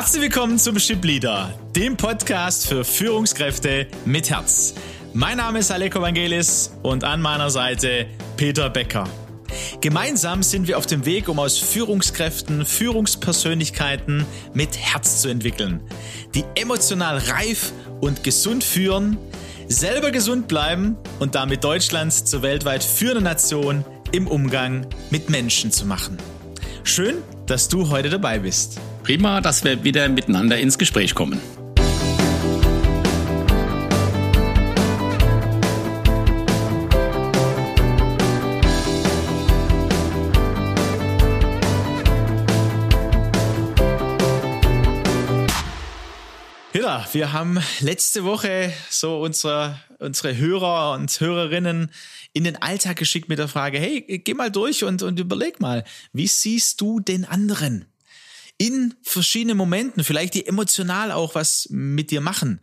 Herzlich willkommen zum Ship Leader, dem Podcast für Führungskräfte mit Herz. Mein Name ist Aleko Vangelis und an meiner Seite Peter Becker. Gemeinsam sind wir auf dem Weg, um aus Führungskräften Führungspersönlichkeiten mit Herz zu entwickeln, die emotional reif und gesund führen, selber gesund bleiben und damit Deutschlands zur weltweit führenden Nation im Umgang mit Menschen zu machen. Schön, dass du heute dabei bist. Prima, dass wir wieder miteinander ins Gespräch kommen. Ja, wir haben letzte Woche so unsere, unsere Hörer und Hörerinnen in den Alltag geschickt mit der Frage, hey, geh mal durch und, und überleg mal, wie siehst du den anderen? In verschiedenen Momenten, vielleicht die emotional auch was mit dir machen.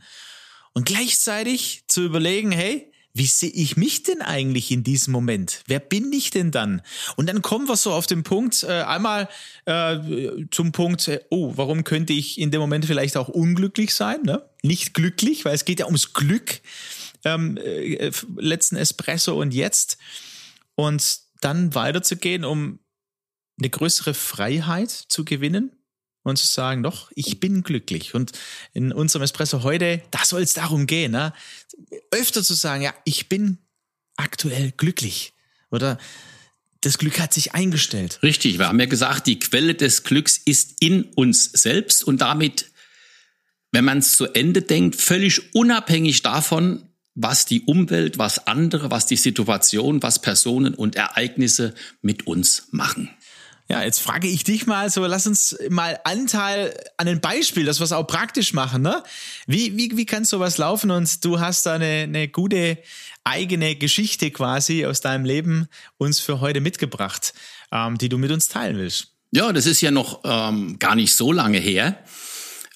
Und gleichzeitig zu überlegen, hey, wie sehe ich mich denn eigentlich in diesem Moment? Wer bin ich denn dann? Und dann kommen wir so auf den Punkt, äh, einmal äh, zum Punkt, äh, oh, warum könnte ich in dem Moment vielleicht auch unglücklich sein? Ne? Nicht glücklich, weil es geht ja ums Glück. Ähm, äh, letzten Espresso und jetzt. Und dann weiterzugehen, um eine größere Freiheit zu gewinnen und zu sagen, doch, ich bin glücklich. Und in unserem Espresso heute, da soll es darum gehen, ne? öfter zu sagen, ja, ich bin aktuell glücklich. Oder das Glück hat sich eingestellt. Richtig, wir haben ja gesagt, die Quelle des Glücks ist in uns selbst und damit, wenn man es zu Ende denkt, völlig unabhängig davon, was die Umwelt, was andere, was die Situation, was Personen und Ereignisse mit uns machen. Ja, jetzt frage ich dich mal so, lass uns mal Anteil an ein Beispiel, wir es auch praktisch machen, ne? Wie, wie, wie kann sowas laufen? Und du hast da eine, eine gute eigene Geschichte quasi aus deinem Leben uns für heute mitgebracht, ähm, die du mit uns teilen willst. Ja, das ist ja noch ähm, gar nicht so lange her,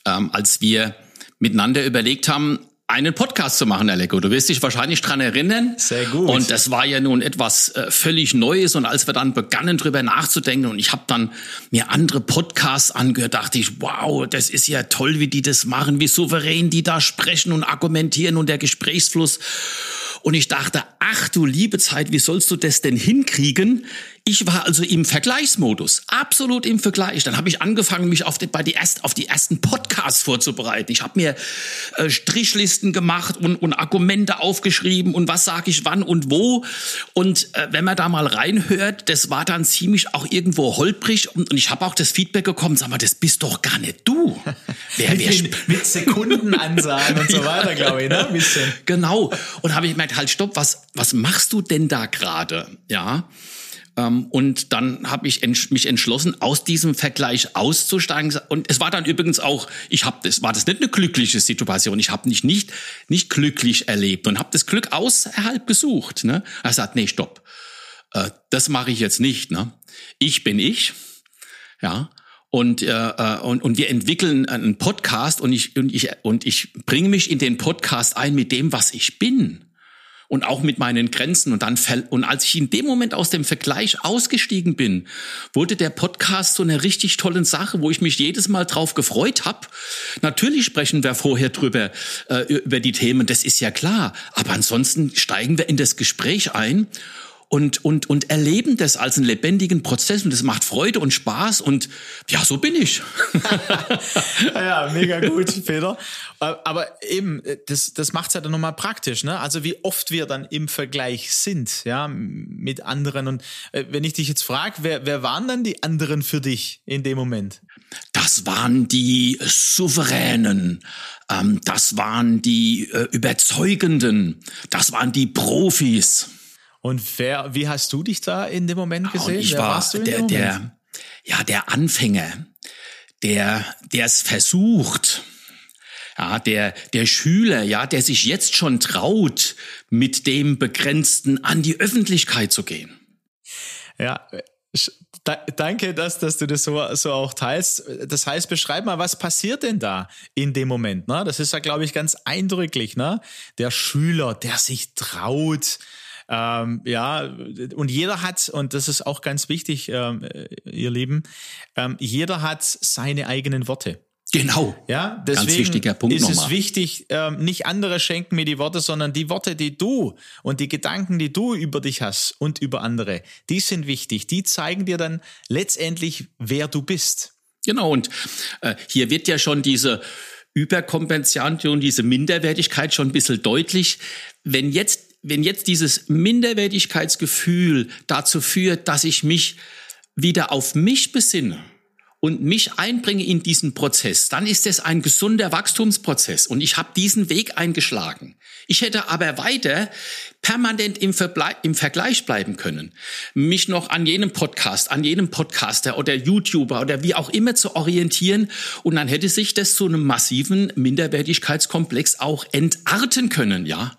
ähm, als wir miteinander überlegt haben, einen Podcast zu machen, Aleko. Du wirst dich wahrscheinlich dran erinnern. Sehr gut. Und das war ja nun etwas äh, völlig Neues. Und als wir dann begannen, drüber nachzudenken, und ich habe dann mir andere Podcasts angehört, dachte ich, wow, das ist ja toll, wie die das machen, wie souverän die da sprechen und argumentieren und der Gesprächsfluss. Und ich dachte, ach du liebe Zeit, wie sollst du das denn hinkriegen? Ich war also im Vergleichsmodus, absolut im Vergleich. Dann habe ich angefangen, mich auf die, bei die erst, auf die ersten Podcasts vorzubereiten. Ich habe mir äh, Strichlisten gemacht und, und Argumente aufgeschrieben und was sage ich wann und wo. Und äh, wenn man da mal reinhört, das war dann ziemlich auch irgendwo holprig. Und, und ich habe auch das Feedback bekommen, sag mal, das bist doch gar nicht du. Wer, wer mit, mit Sekundenansagen und so weiter, glaube ich, ne? Ein bisschen. Genau. Und habe ich gemerkt, halt, stopp, was, was machst du denn da gerade? Ja. Ähm, und dann habe ich mich entschlossen, aus diesem Vergleich auszusteigen. Und es war dann übrigens auch, ich habe das, war das nicht eine glückliche Situation. Ich habe mich nicht nicht glücklich erlebt und habe das Glück außerhalb gesucht. Ne? Er sagt, nee, stopp, äh, das mache ich jetzt nicht. Ne? Ich bin ich, ja. Und, äh, äh und, und wir entwickeln einen Podcast und ich, und, ich, und ich bringe mich in den Podcast ein mit dem, was ich bin und auch mit meinen Grenzen. Und dann und als ich in dem Moment aus dem Vergleich ausgestiegen bin, wurde der Podcast so eine richtig tolle Sache, wo ich mich jedes Mal drauf gefreut habe. Natürlich sprechen wir vorher drüber äh, über die Themen, das ist ja klar, aber ansonsten steigen wir in das Gespräch ein und, und, und erleben das als einen lebendigen Prozess und das macht Freude und Spaß und ja, so bin ich. ja, mega gut, Peter. Aber eben, das, das macht es ja dann nochmal praktisch, ne? Also wie oft wir dann im Vergleich sind, ja, mit anderen. Und äh, wenn ich dich jetzt frage, wer, wer waren dann die anderen für dich in dem Moment? Das waren die Souveränen, ähm, das waren die äh, Überzeugenden, das waren die Profis. Und wer, wie hast du dich da in dem Moment gesehen? Und ich wer war der, der, ja, der Anfänger, der, der es versucht, ja, der, der Schüler, ja, der sich jetzt schon traut, mit dem Begrenzten an die Öffentlichkeit zu gehen. Ja, danke, dass, dass du das so, so auch teilst. Das heißt, beschreib mal, was passiert denn da in dem Moment? Ne? Das ist ja, glaube ich, ganz eindrücklich. Ne? Der Schüler, der sich traut, ähm, ja, und jeder hat, und das ist auch ganz wichtig, ähm, ihr Lieben, ähm, jeder hat seine eigenen Worte. Genau. Ja, deswegen Ganz wichtiger Punkt ist nochmal. es wichtig, ähm, nicht andere schenken mir die Worte, sondern die Worte, die du und die Gedanken, die du über dich hast und über andere, die sind wichtig. Die zeigen dir dann letztendlich, wer du bist. Genau, und äh, hier wird ja schon diese Überkompensation, diese Minderwertigkeit schon ein bisschen deutlich. Wenn jetzt, wenn jetzt dieses Minderwertigkeitsgefühl dazu führt, dass ich mich wieder auf mich besinne und mich einbringe in diesen Prozess, dann ist es ein gesunder Wachstumsprozess und ich habe diesen Weg eingeschlagen. Ich hätte aber weiter permanent im, im Vergleich bleiben können, mich noch an jenem Podcast, an jenem Podcaster oder YouTuber oder wie auch immer zu orientieren und dann hätte sich das zu einem massiven Minderwertigkeitskomplex auch entarten können, ja.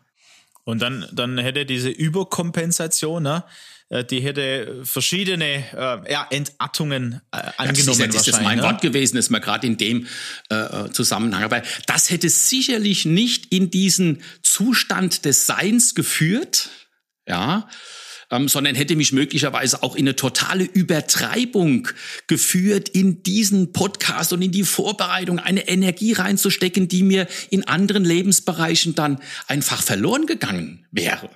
Und dann, dann hätte diese Überkompensation, ne, äh, die hätte verschiedene äh, ja, Entartungen äh, angenommen. Ja, das ist, das ist mein ne? Wort gewesen, das mir gerade in dem äh, Zusammenhang. Aber das hätte sicherlich nicht in diesen Zustand des Seins geführt, ja, ähm, sondern hätte mich möglicherweise auch in eine totale Übertreibung geführt, in diesen Podcast und in die Vorbereitung eine Energie reinzustecken, die mir in anderen Lebensbereichen dann einfach verloren gegangen wäre.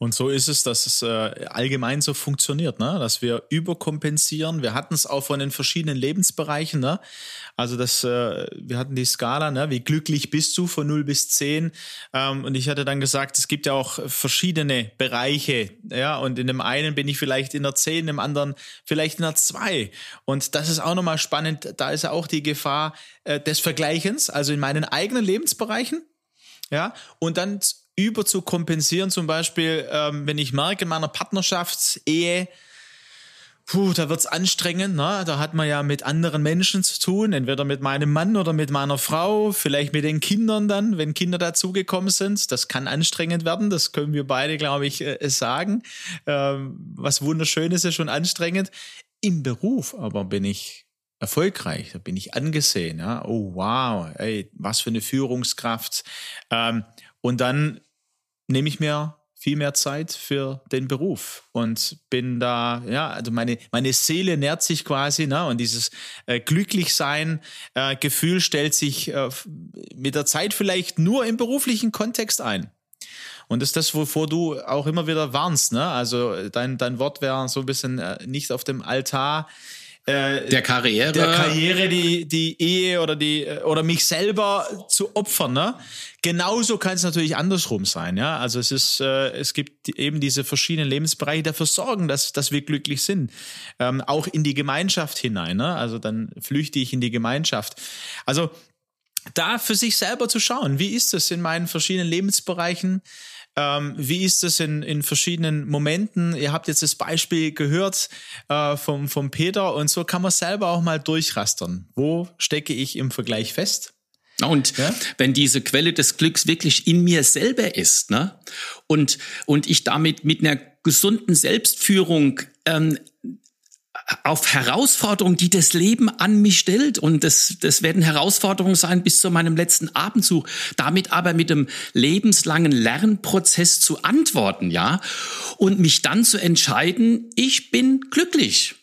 Und so ist es, dass es äh, allgemein so funktioniert, ne? dass wir überkompensieren. Wir hatten es auch von den verschiedenen Lebensbereichen. Ne? Also das, äh, wir hatten die Skala, ne? wie glücklich bist du von 0 bis 10. Ähm, und ich hatte dann gesagt, es gibt ja auch verschiedene Bereiche. Ja? Und in dem einen bin ich vielleicht in der 10, in dem anderen vielleicht in der 2. Und das ist auch nochmal spannend. Da ist ja auch die Gefahr äh, des Vergleichens, also in meinen eigenen Lebensbereichen. Ja, und dann über zu kompensieren, zum Beispiel, ähm, wenn ich merke, in meiner Partnerschaftsehe, puh, da wird's anstrengend, ne? da hat man ja mit anderen Menschen zu tun, entweder mit meinem Mann oder mit meiner Frau, vielleicht mit den Kindern dann, wenn Kinder dazugekommen sind. Das kann anstrengend werden, das können wir beide, glaube ich, äh, sagen. Ähm, was wunderschön ist, ist schon anstrengend. Im Beruf aber bin ich erfolgreich, da bin ich angesehen. Ja? Oh wow, ey, was für eine Führungskraft. Ähm, und dann nehme ich mir viel mehr Zeit für den Beruf und bin da, ja, also meine, meine Seele nährt sich quasi, ne, und dieses äh, Glücklichsein, äh, stellt sich äh, mit der Zeit vielleicht nur im beruflichen Kontext ein. Und das ist das, wovor du auch immer wieder warnst, ne? Also dein, dein Wort wäre so ein bisschen äh, nicht auf dem Altar äh, der Karriere. Der Karriere, die, die Ehe oder die oder mich selber zu opfern. Ne? Genauso kann es natürlich andersrum sein. Ja, also es ist, äh, es gibt eben diese verschiedenen Lebensbereiche, die dafür sorgen, dass, dass wir glücklich sind. Ähm, auch in die Gemeinschaft hinein. Ne? Also dann flüchte ich in die Gemeinschaft. Also da für sich selber zu schauen, wie ist es in meinen verschiedenen Lebensbereichen? Ähm, wie ist es in, in verschiedenen Momenten? Ihr habt jetzt das Beispiel gehört äh, vom, vom Peter und so kann man selber auch mal durchrastern. Wo stecke ich im Vergleich fest? Und ja? wenn diese Quelle des Glücks wirklich in mir selber ist, ne, und, und ich damit mit einer gesunden Selbstführung ähm, auf Herausforderungen, die das Leben an mich stellt. Und das, das werden Herausforderungen sein bis zu meinem letzten Abendzug. Damit aber mit dem lebenslangen Lernprozess zu antworten, ja. Und mich dann zu entscheiden, ich bin glücklich.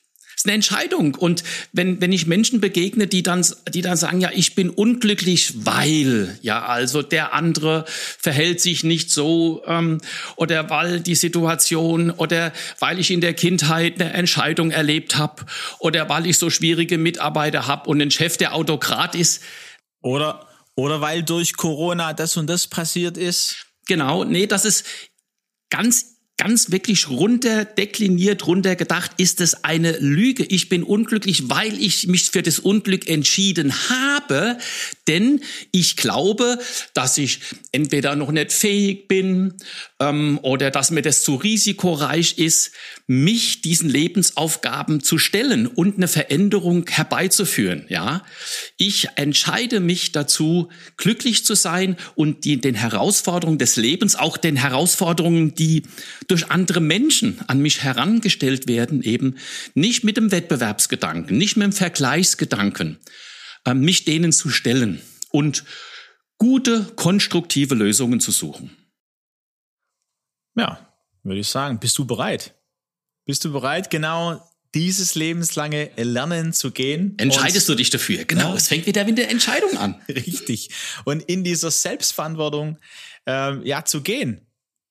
Ist eine Entscheidung. Und wenn, wenn ich Menschen begegne, die dann, die dann sagen, ja, ich bin unglücklich, weil, ja, also der andere verhält sich nicht so, ähm, oder weil die Situation, oder weil ich in der Kindheit eine Entscheidung erlebt habe, oder weil ich so schwierige Mitarbeiter habe und ein Chef, der Autokrat ist. Oder, oder weil durch Corona das und das passiert ist. Genau, nee, das ist ganz ganz wirklich runterdekliniert, runtergedacht, ist es eine Lüge. Ich bin unglücklich, weil ich mich für das Unglück entschieden habe, denn ich glaube, dass ich entweder noch nicht fähig bin ähm, oder dass mir das zu risikoreich ist, mich diesen Lebensaufgaben zu stellen und eine Veränderung herbeizuführen. Ja, ich entscheide mich dazu, glücklich zu sein und die, den Herausforderungen des Lebens, auch den Herausforderungen, die durch andere Menschen an mich herangestellt werden, eben nicht mit dem Wettbewerbsgedanken, nicht mit dem Vergleichsgedanken, äh, mich denen zu stellen und gute, konstruktive Lösungen zu suchen. Ja, würde ich sagen. Bist du bereit? Bist du bereit, genau dieses lebenslange Lernen zu gehen. Entscheidest du dich dafür? Genau, ja. es fängt wieder mit der Entscheidung an. Richtig. Und in dieser Selbstverantwortung äh, ja zu gehen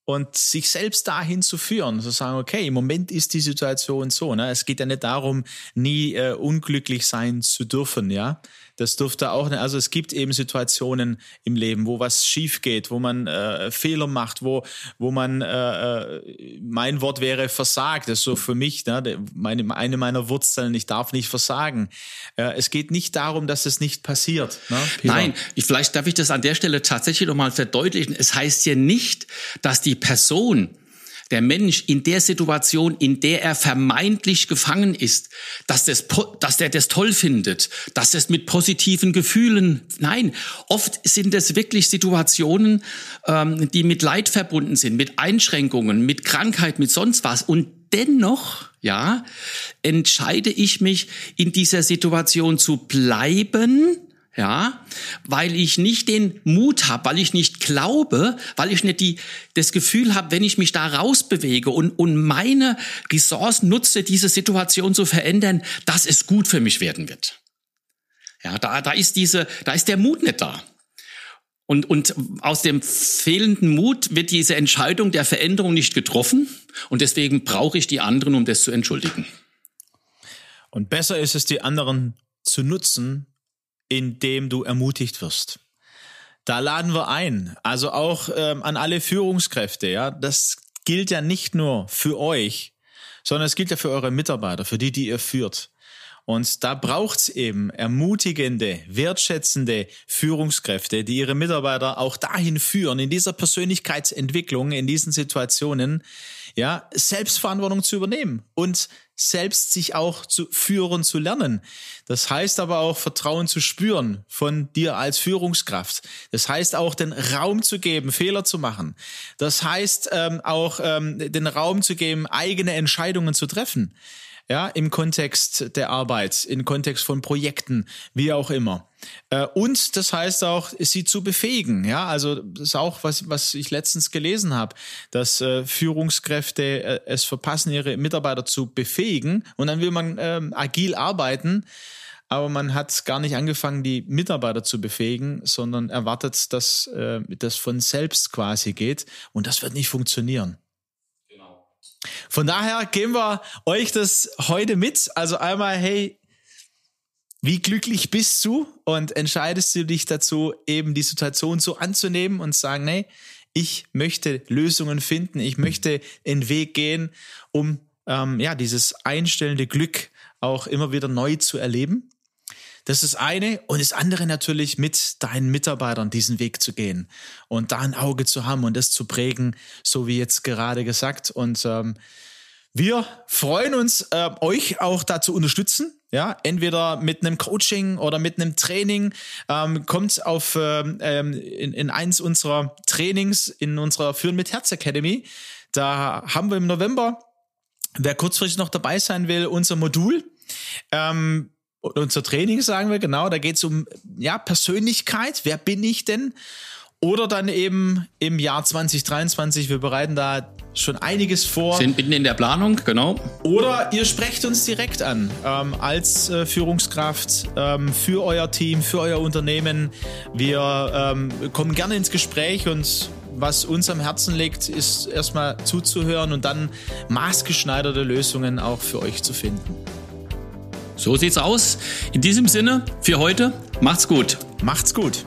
und sich selbst dahin zu führen, zu sagen, okay, im Moment ist die Situation so. Ne? Es geht ja nicht darum, nie äh, unglücklich sein zu dürfen, ja. Das dürfte auch nicht. Also es gibt eben Situationen im Leben, wo was schief geht, wo man äh, Fehler macht, wo, wo man, äh, äh mein Wort wäre versagt. Das ist so für mich, ne? meine, eine meiner Wurzeln, ich darf nicht versagen. Äh, es geht nicht darum, dass es nicht passiert. Ne, Nein, ich, vielleicht darf ich das an der Stelle tatsächlich nochmal verdeutlichen. Es heißt ja nicht, dass die Person, der Mensch in der Situation, in der er vermeintlich gefangen ist, dass, das, dass der das toll findet, dass es mit positiven Gefühlen, nein, oft sind es wirklich Situationen, ähm, die mit Leid verbunden sind, mit Einschränkungen, mit Krankheit, mit sonst was. Und dennoch, ja, entscheide ich mich in dieser Situation zu bleiben, ja, weil ich nicht den Mut habe, weil ich nicht glaube, weil ich nicht die, das Gefühl habe, wenn ich mich da rausbewege und, und meine Ressourcen nutze, diese Situation zu verändern, dass es gut für mich werden wird. Ja, da, da ist diese, da ist der Mut nicht da. Und, und aus dem fehlenden Mut wird diese Entscheidung der Veränderung nicht getroffen. Und deswegen brauche ich die anderen, um das zu entschuldigen. Und besser ist es, die anderen zu nutzen, indem du ermutigt wirst. Da laden wir ein, also auch ähm, an alle Führungskräfte, ja, das gilt ja nicht nur für euch, sondern es gilt ja für eure Mitarbeiter, für die, die ihr führt. Und da braucht's eben ermutigende, wertschätzende Führungskräfte, die ihre Mitarbeiter auch dahin führen, in dieser Persönlichkeitsentwicklung, in diesen Situationen, ja, Selbstverantwortung zu übernehmen und selbst sich auch zu führen zu lernen. Das heißt aber auch Vertrauen zu spüren von dir als Führungskraft. Das heißt auch den Raum zu geben, Fehler zu machen. Das heißt ähm, auch ähm, den Raum zu geben, eigene Entscheidungen zu treffen ja, im Kontext der Arbeit, im Kontext von Projekten, wie auch immer. Äh, und das heißt auch, sie zu befähigen. Ja, also das ist auch was, was ich letztens gelesen habe, dass äh, Führungskräfte äh, es verpassen, ihre Mitarbeiter zu befähigen und dann will man ähm, agil arbeiten. Aber man hat gar nicht angefangen, die Mitarbeiter zu befähigen, sondern erwartet, dass äh, das von selbst quasi geht. Und das wird nicht funktionieren. Von daher geben wir euch das heute mit. Also einmal, hey, wie glücklich bist du und entscheidest du dich dazu, eben die Situation so anzunehmen und sagen, nee, ich möchte Lösungen finden, ich möchte einen Weg gehen, um ähm, ja dieses einstellende Glück auch immer wieder neu zu erleben. Das ist eine. Und das andere natürlich mit deinen Mitarbeitern diesen Weg zu gehen und da ein Auge zu haben und das zu prägen, so wie jetzt gerade gesagt. Und ähm, wir freuen uns, äh, euch auch da zu unterstützen. Ja, entweder mit einem Coaching oder mit einem Training. Ähm, kommt auf ähm, ähm in, in eins unserer Trainings in unserer Führen mit Herz Academy. Da haben wir im November, wer kurzfristig noch dabei sein will, unser Modul. Ähm, unser Training, sagen wir, genau, da geht es um ja, Persönlichkeit, wer bin ich denn? Oder dann eben im Jahr 2023, wir bereiten da schon einiges vor. Sind mitten in der Planung, genau. Oder ihr sprecht uns direkt an ähm, als äh, Führungskraft ähm, für euer Team, für euer Unternehmen. Wir ähm, kommen gerne ins Gespräch und was uns am Herzen liegt, ist erstmal zuzuhören und dann maßgeschneiderte Lösungen auch für euch zu finden. So sieht's aus. In diesem Sinne, für heute, macht's gut. Macht's gut.